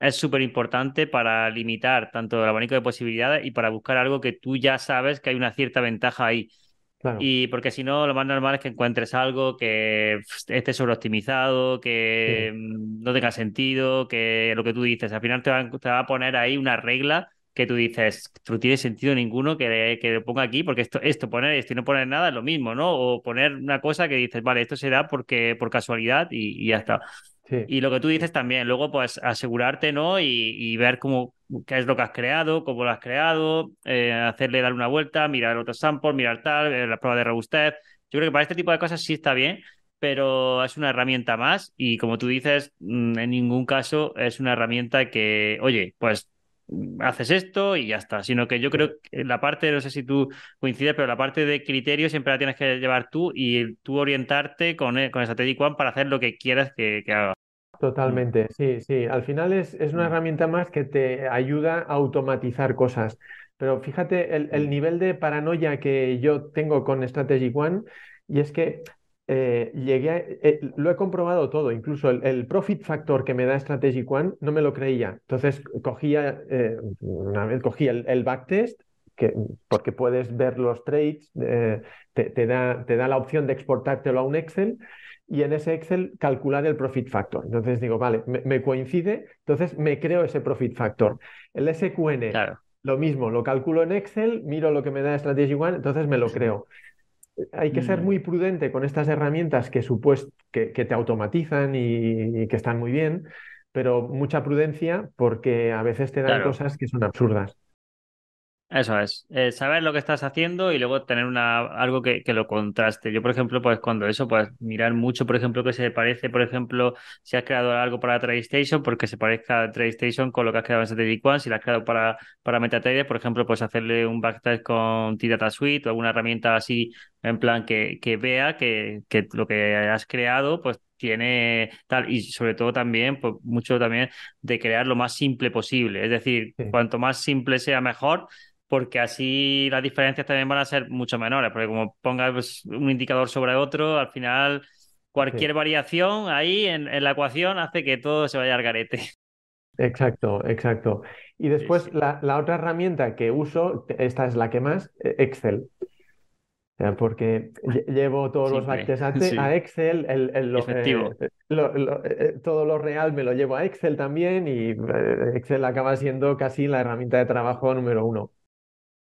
es súper importante para limitar tanto el abanico de posibilidades y para buscar algo que tú ya sabes que hay una cierta ventaja ahí. Y porque si no, lo más normal es que encuentres algo que esté sobreoptimizado, que no tenga sentido, que lo que tú dices, al final te va, a poner ahí una regla que tú dices, no tiene sentido ninguno que, que lo ponga aquí, porque esto, esto, poner esto y no poner nada es lo mismo, ¿no? O poner una cosa que dices, vale, esto se da porque, por casualidad y, ya está. Y lo que tú dices también, luego pues asegurarte, ¿no? Y, ver cómo, qué es lo que has creado, cómo lo has creado, eh, hacerle dar una vuelta, mirar otros samples, mirar tal, eh, la prueba de robustez. Yo creo que para este tipo de cosas sí está bien, pero es una herramienta más y como tú dices, mm, en ningún caso es una herramienta que, oye, pues mm, haces esto y ya está, sino que yo creo que la parte, no sé si tú coincides, pero la parte de criterio siempre la tienes que llevar tú y tú orientarte con, eh, con One para hacer lo que quieras que, haga. Totalmente, sí, sí. Al final es, es, una mm. herramienta más que te ayuda a automatizar cosas. Pero fíjate el, el nivel de paranoia que yo tengo con Strategic One y es que eh, llegué eh, lo he comprobado todo, incluso el, profit factor que me da Strategic One no me lo creía. Entonces cogía, eh, una vez cogí el, backtest, que, porque puedes ver los trades, te, da, te da la opción de exportártelo a un Excel y en ese Excel calcular el profit factor. Entonces digo, vale, me, coincide, entonces me creo ese profit factor. El SQN, lo mismo, lo calculo en Excel, miro lo que me da Strategic One, entonces me lo creo hay que ser mm. muy prudente con estas herramientas que, que, te automatizan y, que están muy bien, pero mucha prudencia porque a veces te dan cosas que son absurdas. Eso es, eh, saber lo que estás haciendo y luego tener una, algo que, lo contraste. Yo, por ejemplo, pues cuando eso, pues mirar mucho, por ejemplo, que se parece, por ejemplo, si has creado algo para TradeStation, porque se parezca a TradeStation con lo que has creado en Strategic One, si lo has creado para, para MetaTrader, por ejemplo, pues hacerle un backtest con T-Data Suite o alguna herramienta así, en plan que, que vea que, que lo que has creado, pues tiene tal, y sobre todo también, pues mucho también de crear lo más simple posible. Es decir, cuanto más simple sea, mejor porque así las diferencias también van a ser mucho menores, porque como pongas pues, un indicador sobre otro, al final cualquier variación ahí en, la ecuación hace que todo se vaya al garete. *laughs* Exacto, exacto. Y después La, otra herramienta que uso, esta es la que más, e, Excel. Porque llevo todos los backtests *laughs* a, Excel, el, el eh, eh, todo lo real me lo llevo a Excel también y eh, Excel acaba siendo casi la herramienta de trabajo número uno.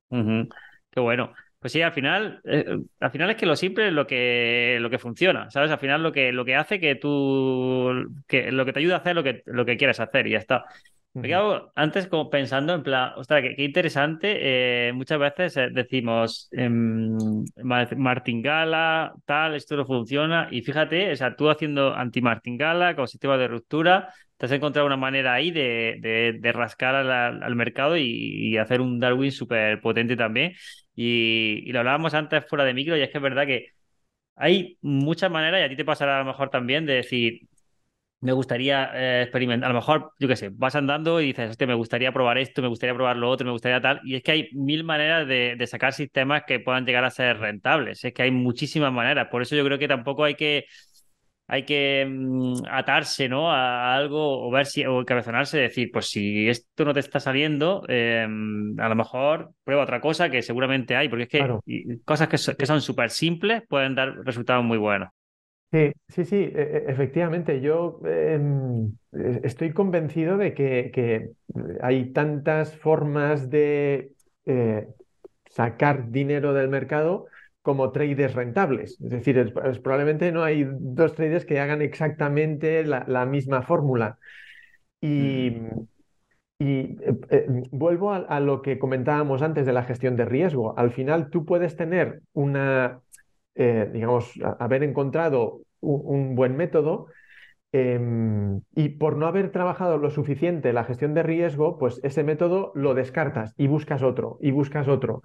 Qué bueno. Pues sí, al final, eh, al final es que lo simple es lo que, lo que funciona, ¿sabes? Al final lo que, lo que hace que tú, que lo que te ayuda a hacer lo que, lo que quieres hacer y ya está. Me quedo antes como pensando en plan, ostras, qué, interesante. Eh, muchas veces eh, decimos em, martingala, tal, esto no funciona. Y fíjate, o sea, tú haciendo anti-martingala con sistema de ruptura, te has encontrado una manera ahí de, de, rascar al, mercado y, hacer un Darwin súper potente también. Y, y, lo hablábamos antes fuera de micro, y es que es verdad que hay muchas maneras, y a ti te pasará a lo mejor también, de decir, me gustaría eh, experimentar, a lo mejor, yo qué sé, vas andando y dices, me gustaría probar esto, me gustaría probar lo otro, me gustaría tal, y es que hay mil maneras de, sacar sistemas que puedan llegar a ser rentables, es que hay muchísimas maneras, por eso yo creo que tampoco hay que, hay que mm, atarse, ¿no? A, algo o ver si, o cabezonarse, decir, pues si esto no te está saliendo, em, a lo mejor prueba otra cosa que seguramente hay, porque es que cosas que, que son súper simples pueden dar resultados muy buenos. Sí, sí, sí, e, e, efectivamente. Yo em, e, estoy convencido de que, hay tantas formas de eh, sacar dinero del mercado como traders rentables. Es decir, probablemente no hay dos traders que hagan exactamente la, misma fórmula. Y, mm. eh, eh, vuelvo a, lo que comentábamos antes de la gestión de riesgo. Al final tú puedes tener una eh, digamos, haber encontrado un, buen método em, y por no haber trabajado lo suficiente la gestión de riesgo, pues ese método lo descartas y buscas otro y buscas otro.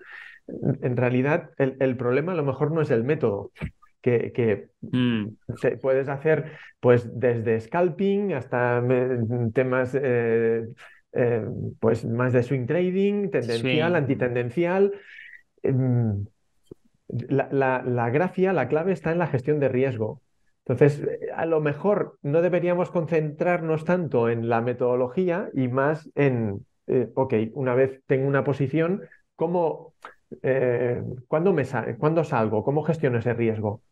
En realidad, el, problema a lo mejor no es el método, que, mm. puedes hacer pues desde scalping hasta mm, temas eh, eh, pues más de swing trading, tendencial, antitendencial. Em, la, la, grafia, la clave está en la gestión de riesgo. Entonces, a lo mejor no deberíamos concentrarnos tanto en la metodología y más en, eh, ok, una vez tengo una posición, ¿cómo, eh, ¿cuándo, me ¿cuándo salgo? ¿Cómo gestiono ese riesgo?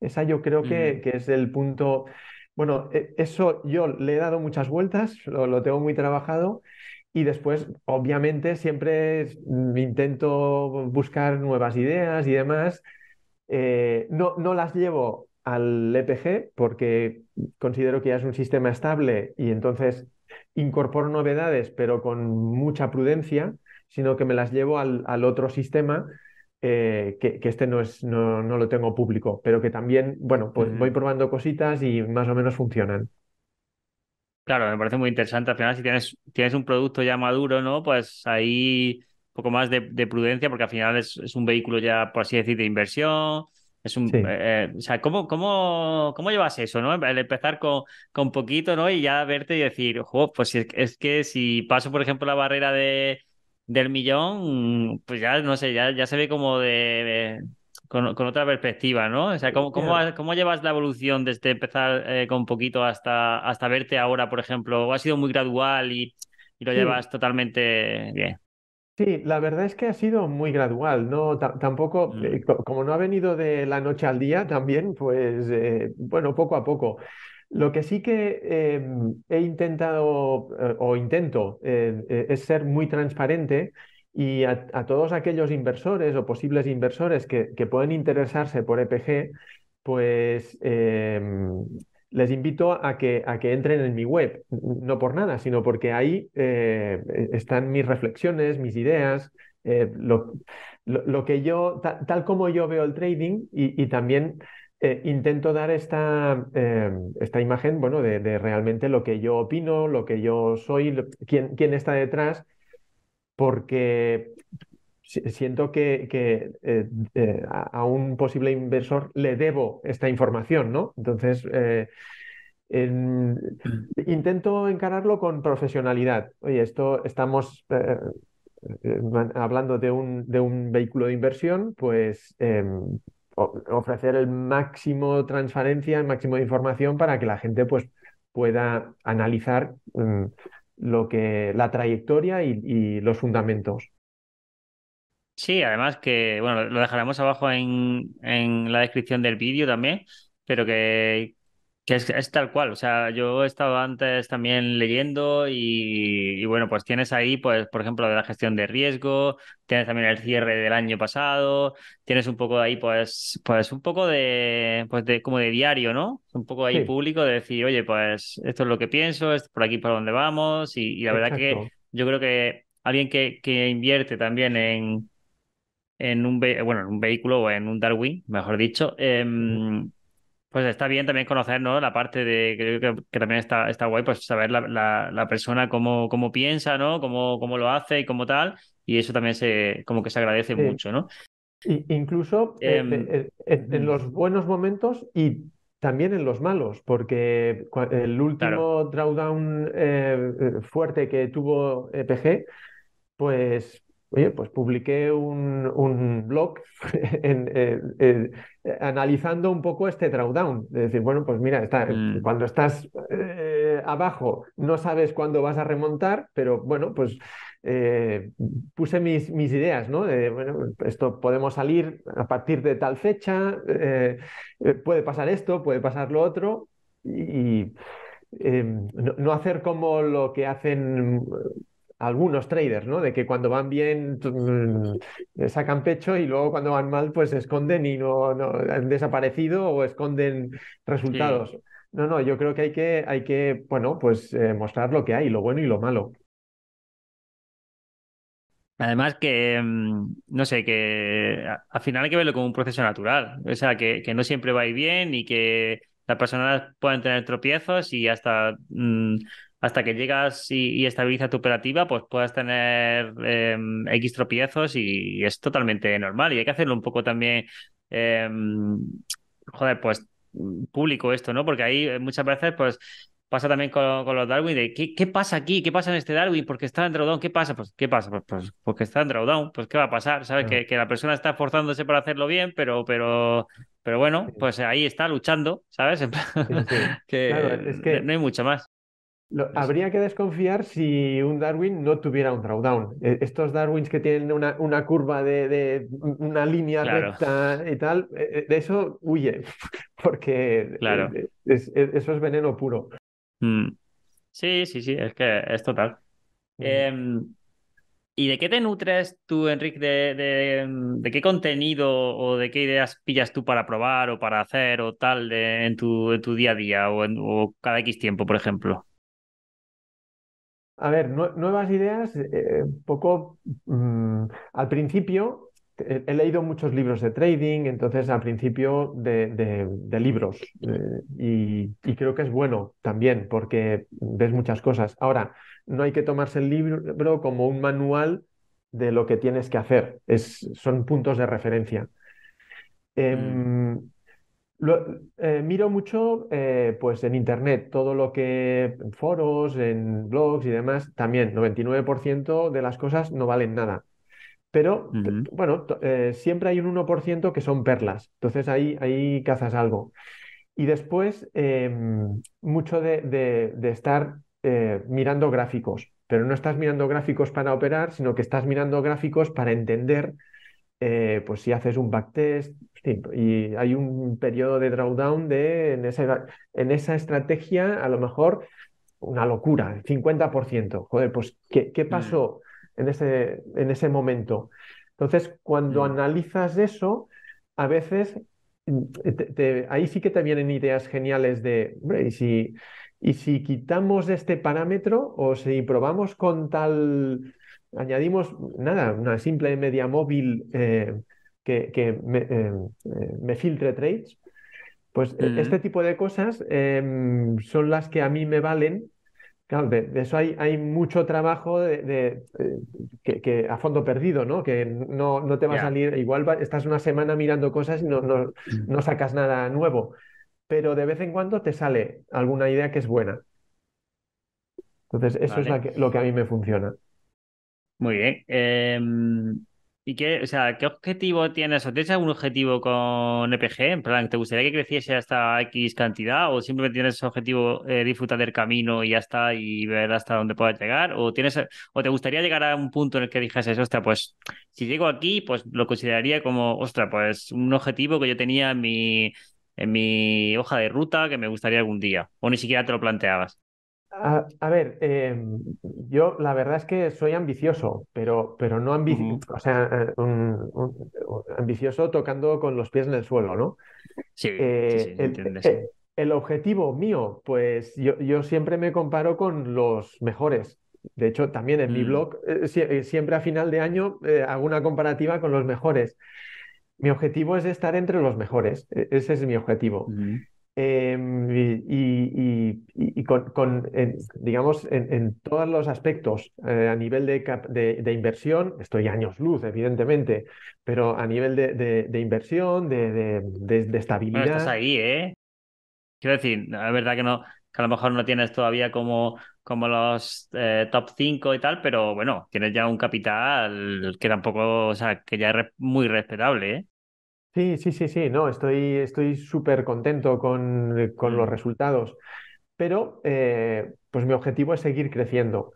Esa yo creo que, que es el punto. Bueno, e, eso yo le he dado muchas vueltas, lo, lo tengo muy trabajado Y después, obviamente, siempre mm, intento buscar nuevas ideas y demás. Eh, no, no las llevo al EPG porque considero que ya es un sistema estable y entonces incorporo novedades, pero con mucha prudencia, sino que me las llevo al, al otro sistema eh, que, que, este no, es, no, no, lo tengo público, pero que también, bueno, pues voy probando cositas y más o menos funcionan. Claro, me parece muy interesante. Al final, si tienes, tienes un producto ya maduro, ¿no? Pues ahí un poco más de, de prudencia, porque al final es, es, un vehículo ya, por así decir, de inversión. Es un, sí. eh, eh o sea, ¿cómo, cómo, ¿cómo llevas eso, no? El empezar con, con poquito, ¿no? Y ya verte y decir, ojo, pues es, es que si paso, por ejemplo, la barrera de del millón, pues ya no sé, ya, ya se ve como de, de con, con, otra perspectiva, ¿no? O sea, ¿cómo, cómo, cómo llevas la evolución desde empezar eh, con poquito hasta, hasta verte ahora, por ejemplo? ¿O ha sido muy gradual y, y lo sí. llevas totalmente bien? Sí, la verdad es que ha sido muy gradual, ¿no? T tampoco, mm. eh, como no ha venido de la noche al día también, pues eh, bueno, poco a poco. Lo que sí que eh, he intentado eh, o intento eh, es ser muy transparente y a, todos aquellos inversores o posibles inversores que, que pueden interesarse por EPG, pues les invito a que, a que entren en mi web, no por nada, sino porque ahí están mis reflexiones, mis ideas, lo, lo, lo, que yo, ta, tal como yo veo el trading y, también eh, intento dar esta, eh, esta imagen, bueno, de, de, realmente lo que yo opino, lo que yo soy, lo, quién, quién, está detrás, porque siento que, eh, eh, a un posible inversor le debo esta información, ¿no? Entonces, eh, en, intento encararlo con profesionalidad. Oye, esto estamos hablando de un, de un, vehículo de inversión, pues ofrecer el máximo transparencia, el máximo de información para que la gente pues, pueda analizar um, lo que, la trayectoria y, los fundamentos. Sí, además que, bueno, lo dejaremos abajo en, en la descripción del vídeo también, pero que, que es, es, tal cual, o sea, yo he estado antes también leyendo y, y, bueno, pues tienes ahí, pues, por ejemplo, de la gestión de riesgo, tienes también el cierre del año pasado, tienes un poco ahí, pues, pues un poco de, pues de, como de diario, ¿no? Un poco ahí sí. público de decir, oye, pues esto es lo que pienso, es por aquí por donde vamos y, y la Exacto. verdad que yo creo que alguien que, que invierte también en, en un, bueno, en un vehículo o en un Darwin, mejor dicho, eh, pues está bien también conocer, ¿no? La parte de, creo que, que también está, está guay, pues saber la, la, la persona cómo, cómo piensa, ¿no? Cómo, cómo lo hace y cómo tal, y eso también se, como que se agradece sí. mucho, ¿no? Y, incluso eh, eh, eh, en los buenos momentos y también en los malos, porque el último claro. drawdown eh, fuerte que tuvo EPG, pues Oye, pues publiqué un, un blog *laughs* en, en, en, analizando un poco este drawdown. De decir, bueno, pues mira, está, mm. cuando estás eh, abajo no sabes cuándo vas a remontar, pero bueno, pues eh, puse mis, mis, ideas, ¿no? De, bueno, esto podemos salir a partir de tal fecha, eh, puede pasar esto, puede pasar lo otro, y no, no hacer como lo que hacen algunos traders, ¿no? De que cuando van bien mm, sacan pecho y luego cuando van mal pues se esconden y no, no, han desaparecido o esconden resultados. Sí. No, no, yo creo que hay que, hay que bueno, pues eh, mostrar lo que hay, lo bueno y lo malo. Además que, mm, no sé, que al final hay que verlo como un proceso natural. O sea, que, que no siempre va a ir bien y que las personas pueden tener tropiezos y hasta... Mmm, hasta que llegas y, y estabiliza tu operativa, pues puedas tener eh, X tropiezos y, y, es totalmente normal. Y hay que hacerlo un poco también, eh, joder, pues público esto, ¿no? Porque ahí muchas veces, pues pasa también con, con los Darwin de ¿qué, ¿qué, pasa aquí? ¿Qué pasa en este Darwin? ¿Por qué está en drawdown? ¿Qué pasa? Pues ¿qué pasa? Pues, pues porque está en drawdown, pues ¿qué va a pasar? ¿Sabes? Que, que, la persona está esforzándose para hacerlo bien, pero, pero, pero bueno, pues ahí está luchando, ¿sabes? Sí, sí. *laughs* que, claro, es que no hay mucho más. Lo, habría que desconfiar si un Darwin no tuviera un drawdown. E, estos Darwins que tienen una, una curva de, de, una línea claro. recta y tal, e, e, de eso huye, *laughs* porque claro. es, es, eso es veneno puro. Mm. Sí, sí, sí, es que es total. Mm. Em, ¿y de qué te nutres tú, Enrique? De, de- de qué contenido o de qué ideas pillas tú para probar o para hacer o tal de- en tu, en tu día a día o, en- o cada X tiempo, por ejemplo? A ver, nue- nuevas ideas, eh, poco mm, al principio he, he leído muchos libros de trading, entonces al principio de, de- de libros eh, y, y creo que es bueno también porque ves muchas cosas. Ahora, no hay que tomarse el libro como un manual de lo que tienes que hacer, es, son puntos de referencia. Mm, Em, lo- eh, miro mucho eh, pues en internet, todo lo que en foros, en blogs y demás, también 99% de las cosas no valen nada. Pero bueno, eh, siempre hay un 1% que son perlas. Entonces ahí, ahí cazas algo. Y después em, mucho de, de- de estar mirando gráficos. Pero no estás mirando gráficos para operar, sino que estás mirando gráficos para entender eh, pues si haces un backtest, y hay un periodo de drawdown de, en esa, en esa estrategia, a lo mejor una locura, el 50%. Joder, pues, ¿qué, qué mm, pasó en ese, en ese momento? Entonces, cuando mm, analizas eso, a veces mm, te- te- ahí sí que te vienen ideas geniales de, hombre, ¿y si, y si quitamos este parámetro o si probamos con tal, añadimos, nada, una simple media móvil eh, que, que me, eh, eh, me filtre trades? Pues este mm. tipo de cosas em, son las que a mí me valen. Claro, de, de eso hay, hay mucho trabajo de, de, que, que a fondo perdido, ¿no? Que no, no te va a salir, igual va- estás una semana mirando cosas y no, no, Mm. no sacas nada nuevo, pero de vez en cuando te sale alguna idea que es buena. Entonces, eso es la que- lo que a mí me funciona. Muy bien. Em, ¿y qué, o sea, qué objetivo tienes? ¿O tienes algún objetivo con EPG? En plan, ¿te gustaría que creciese hasta X cantidad? ¿O simplemente tienes ese objetivo eh, disfrutar del camino y ya está y ver hasta dónde puedas llegar? ¿O tienes, o te gustaría llegar a un punto en el que dijeses, ostra, pues si llego aquí, pues lo consideraría como, ostra, pues un objetivo que yo tenía en mi, en mi hoja de ruta que me gustaría algún día? ¿O ni siquiera te lo planteabas? A, a ver, em, yo la verdad es que soy ambicioso, pero, pero no ambi- Ujú. o sea, eh, un- un- un- ambicioso tocando con los pies en el suelo, ¿no? Sí, sí, sí, Eh, el, sí. eh, el objetivo mío, pues yo, yo siempre me comparo con los mejores. De hecho, también en mi Mm, blog, sie- siempre a final de año hago una comparativa con los mejores. Mi objetivo es estar entre los mejores. E- Ese es mi objetivo. Eh, y, y- y- y con, con, en, digamos, en, en todos los aspectos, eh, a nivel de, cap- de, de inversión, estoy años luz, evidentemente, pero a nivel de, de- inversión, de, de Bueno, estás estabilidad, ahí, ¿eh? Quiero decir, es verdad que no, que a lo mejor no tienes todavía como, como los eh, top 5 y tal, pero bueno, tienes ya un capital que tampoco, o sea, que ya es muy respetable, ¿eh? Sí, sí, sí, sí, no, estoy estoy súper contento con, eh, con los Mm, resultados, pero eh, pues mi objetivo es seguir creciendo.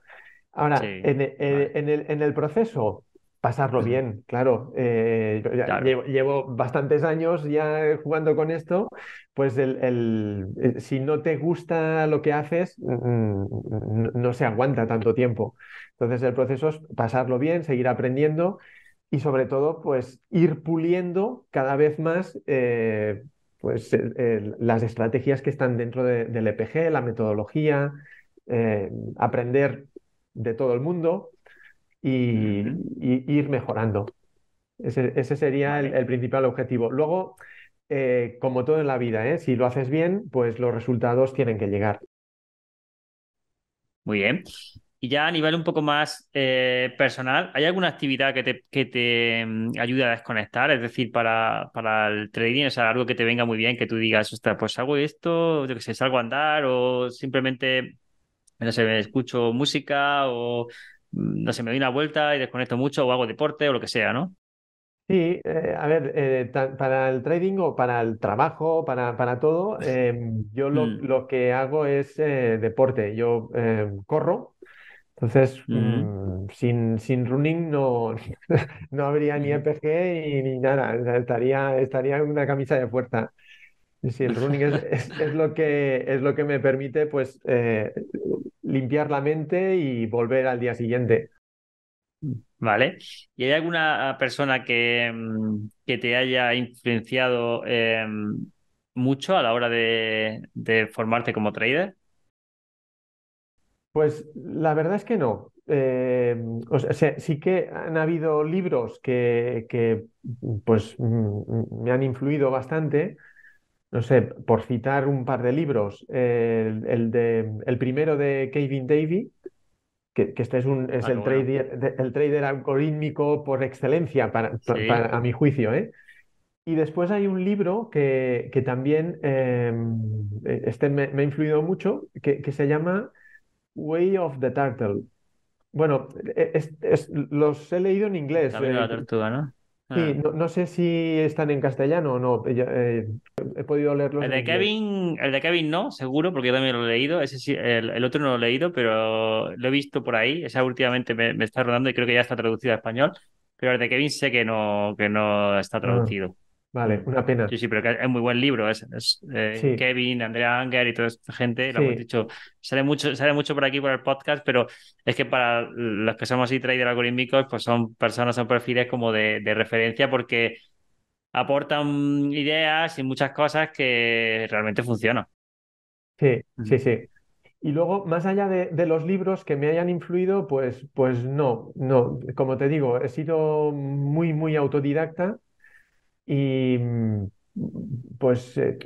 Ahora, sí, en, eh, en el, en el proceso, pasarlo bien, claro. eh, llevo, llevo bastantes años ya jugando con esto, pues el, el- si no te gusta lo que haces, mm, no, no se aguanta tanto tiempo. Entonces el proceso es pasarlo bien, seguir aprendiendo y sobre todo, pues ir puliendo cada vez más. eh, Pues las estrategias que están dentro de- del EPG, la metodología, eh, aprender de todo el mundo y, ir mejorando. Ese, ese sería el, el principal objetivo. Luego, eh, como todo en la vida, ¿eh? Si lo haces bien, pues los resultados tienen que llegar. muy bien. Y ya a nivel un poco más eh, personal, ¿hay alguna actividad que te, que te mm, ayude a desconectar? Es decir, para, para el trading, o sea, algo que te venga muy bien, que tú digas, ostras, pues hago esto, yo que sé, salgo a andar o simplemente no sé, me escucho música o mm, no sé, me doy una vuelta y desconecto mucho o hago deporte o lo que sea, ¿no? Sí, eh, a ver, eh, para el trading o para el trabajo, para, para todo, eh, yo lo, Mm, lo que hago es eh, deporte. Yo eh, corro, entonces ujú, mm, sin, sin running no, *laughs* no habría ni ujú. EPG y ni nada. O sea, estaría, estaría en una camisa de fuerza. Sí, el running es, *laughs* es, es lo que, es lo que me permite pues, eh, limpiar la mente y volver al día siguiente. Vale. ¿Y hay alguna persona que, mm, que te haya influenciado em, mucho a la hora de, de formarte como trader? Pues la verdad es que no. Eh, o sea, sí que han habido libros que, que, pues, mm, me han influido bastante. No sé, por citar un par de libros, el, el de, el primero de Kevin Davey, que, que este es, un, es Ah, el bueno. trader, el trader algorítmico por excelencia, para, pa- Sí, para- a mi juicio, ¿eh? Y después hay un libro que, que también eh, este me, me ha influido mucho, que, que se llama Way of the Turtle. Bueno, e- es- es- los he leído en inglés. de eh, la tortuga, ¿no? sí, Ah. no, no sé si están en castellano o no. eh, he podido leerlos El de. Kevin, el de Kevin no, seguro, porque yo también lo he leído. Ese sí, el, el otro no lo he leído, pero lo he visto por ahí. Esa últimamente me, me está rodando y creo que ya está traducido a español. Pero el de Kevin sé que no, que no está Ah, traducido. Vale, Mm. una pena. Sí, sí, pero que es muy buen libro. Es, es, eh, Sí, Kevin, Andrea Anger y toda esta gente, lo hemos dicho, sale mucho, sale mucho por aquí por el podcast, pero es que para los que somos así trader algorítmicos, pues son personas, son perfiles como de, de referencia porque aportan ideas y muchas cosas que realmente funcionan. sí, sí, sí. Y luego, más allá de, de los libros que me hayan influido, pues, pues no, no. Como te digo, he sido muy, muy autodidacta y mm, pues eh,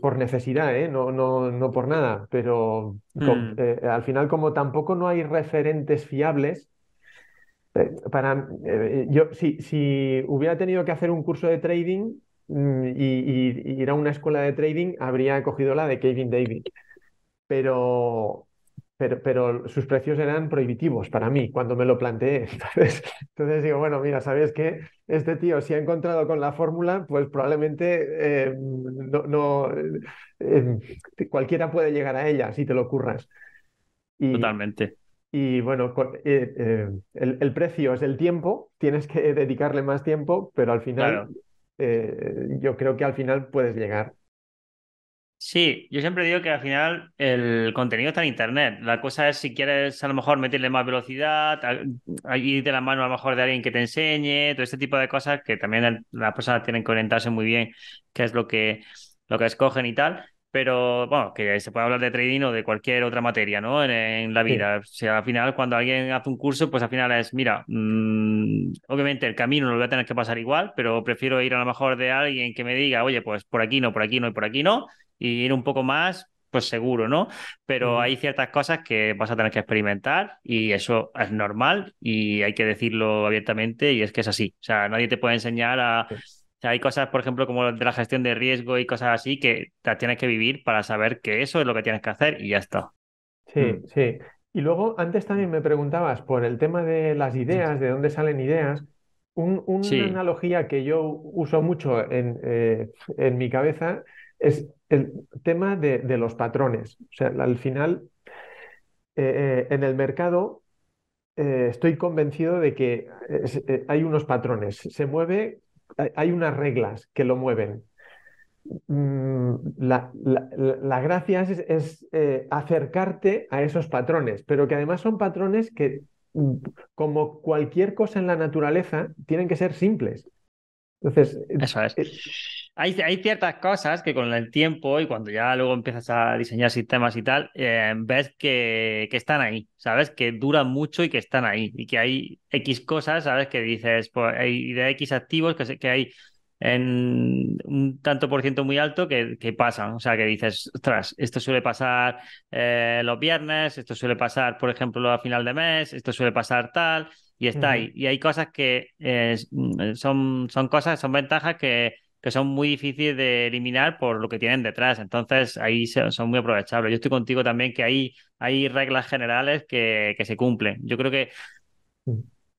por necesidad, ¿eh? No, no, no por nada, pero Mm, eh, al final como tampoco no hay referentes fiables, para, yo si, si hubiera tenido que hacer un curso de trading mm, y, y- y ir a una escuela de trading, habría cogido la de Kevin David, pero... Pero, pero sus precios eran prohibitivos para mí cuando me lo planteé. *laughs* Entonces, entonces digo, bueno, mira, ¿sabes qué? Este tío, si ha encontrado con la fórmula, pues probablemente eh, no, no, eh, eh, cualquiera puede llegar a ella si te lo curras. Y, totalmente. y bueno, eh, el, el precio es el tiempo, tienes que *laughs* dedicarle más tiempo, pero al final, Claro. yo creo que al final puedes llegar. Sí, yo siempre digo que al final el contenido está en internet. La cosa es si quieres a lo mejor meterle más velocidad, ir de la mano a lo mejor de alguien que te enseñe, todo este tipo de cosas que también las personas tienen que orientarse muy bien qué es lo que, lo que escogen y tal. Pero bueno, que se puede hablar de trading o de cualquier otra materia, ¿no? En, en la Sí, vida. O sea, al final cuando alguien hace un curso, pues al final es, mira, mm, obviamente el camino lo voy a tener que pasar igual, pero prefiero ir a lo mejor de alguien que me diga, oye, pues por aquí no, por aquí no y por aquí no y ir un poco más, pues seguro, ¿no? Pero hay ciertas cosas que vas a tener que experimentar y eso es normal y hay que decirlo abiertamente y es que es así. O sea, nadie te puede enseñar a... sí, O sea, hay cosas, por ejemplo, como de la gestión de riesgo y cosas así que te tienes que vivir para saber que eso es lo que tienes que hacer y ya está. sí, Mm. sí. Y luego, antes también me preguntabas por el tema de las ideas, de dónde salen ideas. Un- una Sí, analogía que yo uso mucho en, eh, en mi cabeza es el tema de, de los patrones. O sea, al final, eh, eh, en el mercado, eh, estoy convencido de que eh, hay unos patrones. Se mueve, hay unas reglas que lo mueven. Mm, La, la- la- la gracia es, es, eh, acercarte a esos patrones, pero que además son patrones que, mm, como cualquier cosa en la naturaleza, tienen que ser simples. Entonces, eso es. Hay, hay ciertas cosas que con el tiempo y cuando ya luego empiezas a diseñar sistemas y tal, eh, ves que, que están ahí, ¿sabes? Que duran mucho y que están ahí. Y que hay X cosas, ¿sabes? Que dices, pues hay de X activos que, que hay en un tanto por ciento muy alto que, que pasan. O sea, que dices, ostras, esto suele pasar eh, los viernes, esto suele pasar, por ejemplo, a final de mes, esto suele pasar tal, y está ahí. Y hay cosas que eh, son, son cosas, son ventajas que que son muy difíciles de eliminar por lo que tienen detrás. Entonces, ahí son muy aprovechables. Yo estoy contigo también que hay, hay reglas generales que, que se cumplen. Yo creo que,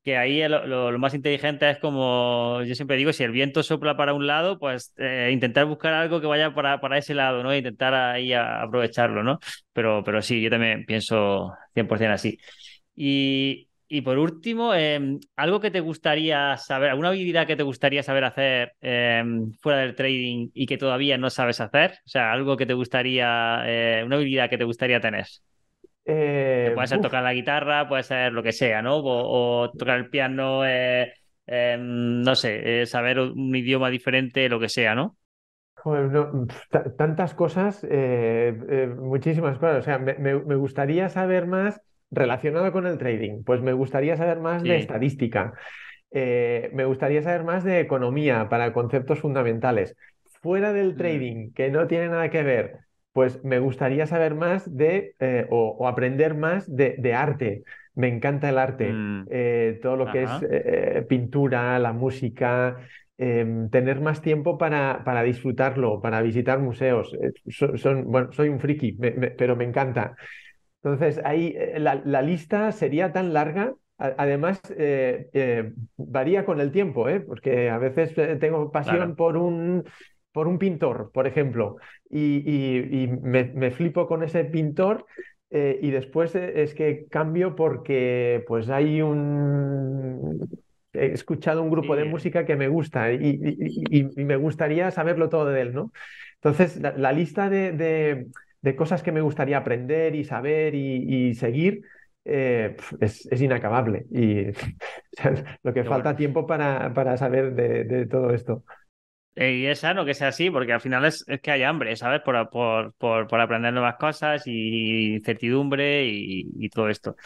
que ahí lo, más inteligente es como yo siempre digo, si el viento sopla para un lado, pues eh, intentar buscar algo que vaya para, para ese lado, ¿no? Intentar ahí aprovecharlo, ¿no? Pero, pero sí, yo también pienso 100% así. Y, y por último, eh, algo que te gustaría saber, alguna habilidad que te gustaría saber hacer eh, fuera del trading y que todavía no sabes hacer, o sea, algo que te gustaría, eh, una habilidad que te gustaría tener. Eh, puede ser uf, tocar la guitarra, puede ser lo que sea, ¿no? O, o tocar el piano, eh, eh, no sé, eh, saber un idioma diferente, lo que sea, ¿no? joder, tantas cosas, eh, eh, muchísimas cosas. O sea, me gustaría saber más relacionado con el trading. Pues me gustaría saber más de estadística. Eh, me gustaría saber más de economía para conceptos fundamentales. Fuera del Mm, trading, que no tiene nada que ver, pues me gustaría saber más de, eh, o, o aprender más de, de arte. Me encanta el arte, mm, eh, todo lo que es pintura, la música, em, tener más tiempo para, para disfrutarlo, para visitar museos. Eh, so- son, bueno, soy un friki, me- me- pero me encanta. Entonces, ahí eh, la, la lista sería tan larga. Además, eh, eh, varía con el tiempo, ¿eh? Porque a veces eh, tengo pasión Claro. por un, por un pintor, por ejemplo, y, y- y me, me flipo con ese pintor y después es que cambio porque pues hay un... He escuchado un grupo de música que me gusta y, y- y- y me gustaría saberlo todo de él, ¿no? Entonces, la, la lista de, de- de cosas que me gustaría aprender y saber y, y seguir eh, es, es inacabable. Y *laughs* lo que qué bueno. falta tiempo para, para saber de, de todo esto. Y es sano que sea así, porque al final es, es que hay hambre, ¿sabes? Por, por, por, por aprender nuevas cosas y incertidumbre y, y todo esto.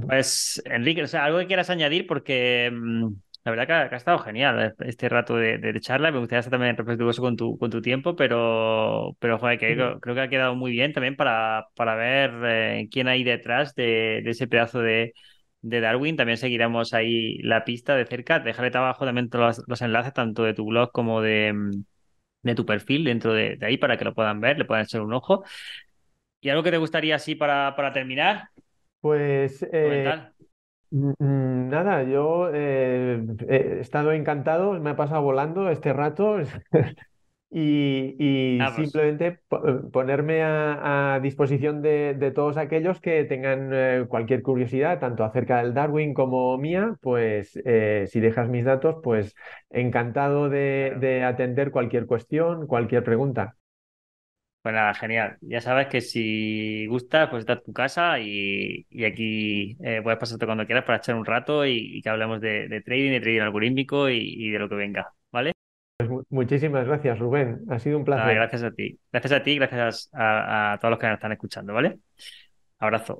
Pues, Enrique, o sea, algo que quieras añadir, porque mm, la verdad que ha, que ha estado genial eh, este rato de, de charla. Me gustaría estar también respetuoso con tu, con tu tiempo, pero, pero joder, que creo, creo que ha quedado muy bien también para, para ver eh, quién hay detrás de, de ese pedazo de, de Darwin. También seguiremos ahí la pista de cerca. Dejaré abajo también todos los, los enlaces, tanto de tu blog como de, de tu perfil dentro de, de ahí para que lo puedan ver, le puedan echar un ojo. ¿Y algo que te gustaría así para, para terminar? Pues eh, nada, yo eh, he estado encantado, me ha pasado volando este rato. *laughs* Y, y pues. simplemente eh, ponerme a, a disposición de, de todos aquellos que tengan eh, cualquier curiosidad, tanto acerca del Darwin como mía, pues eh, si dejas mis datos, pues encantado de atender cualquier cuestión, cualquier pregunta. Pues nada, genial. Ya sabes que si gustas, pues esta es tu casa y, y aquí eh, puedes pasarte cuando quieras para echar un rato y, y que hablemos de, de trading, de trading algorítmico y, y de lo que venga, ¿vale? Mu- Muchísimas gracias, Rubén. Ha sido un placer. gracias a ti. Gracias a ti, gracias a, a todos los que nos están escuchando, ¿vale? Abrazo.